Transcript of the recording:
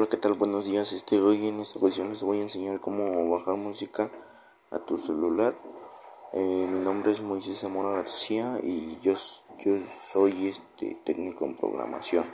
Hola, ¿qué tal? Buenos días. Este, hoy en esta ocasión les voy a enseñar cómo bajar música a tu celular. Eh, mi nombre es Moisés Zamora García y yo, yo soy este técnico en programación.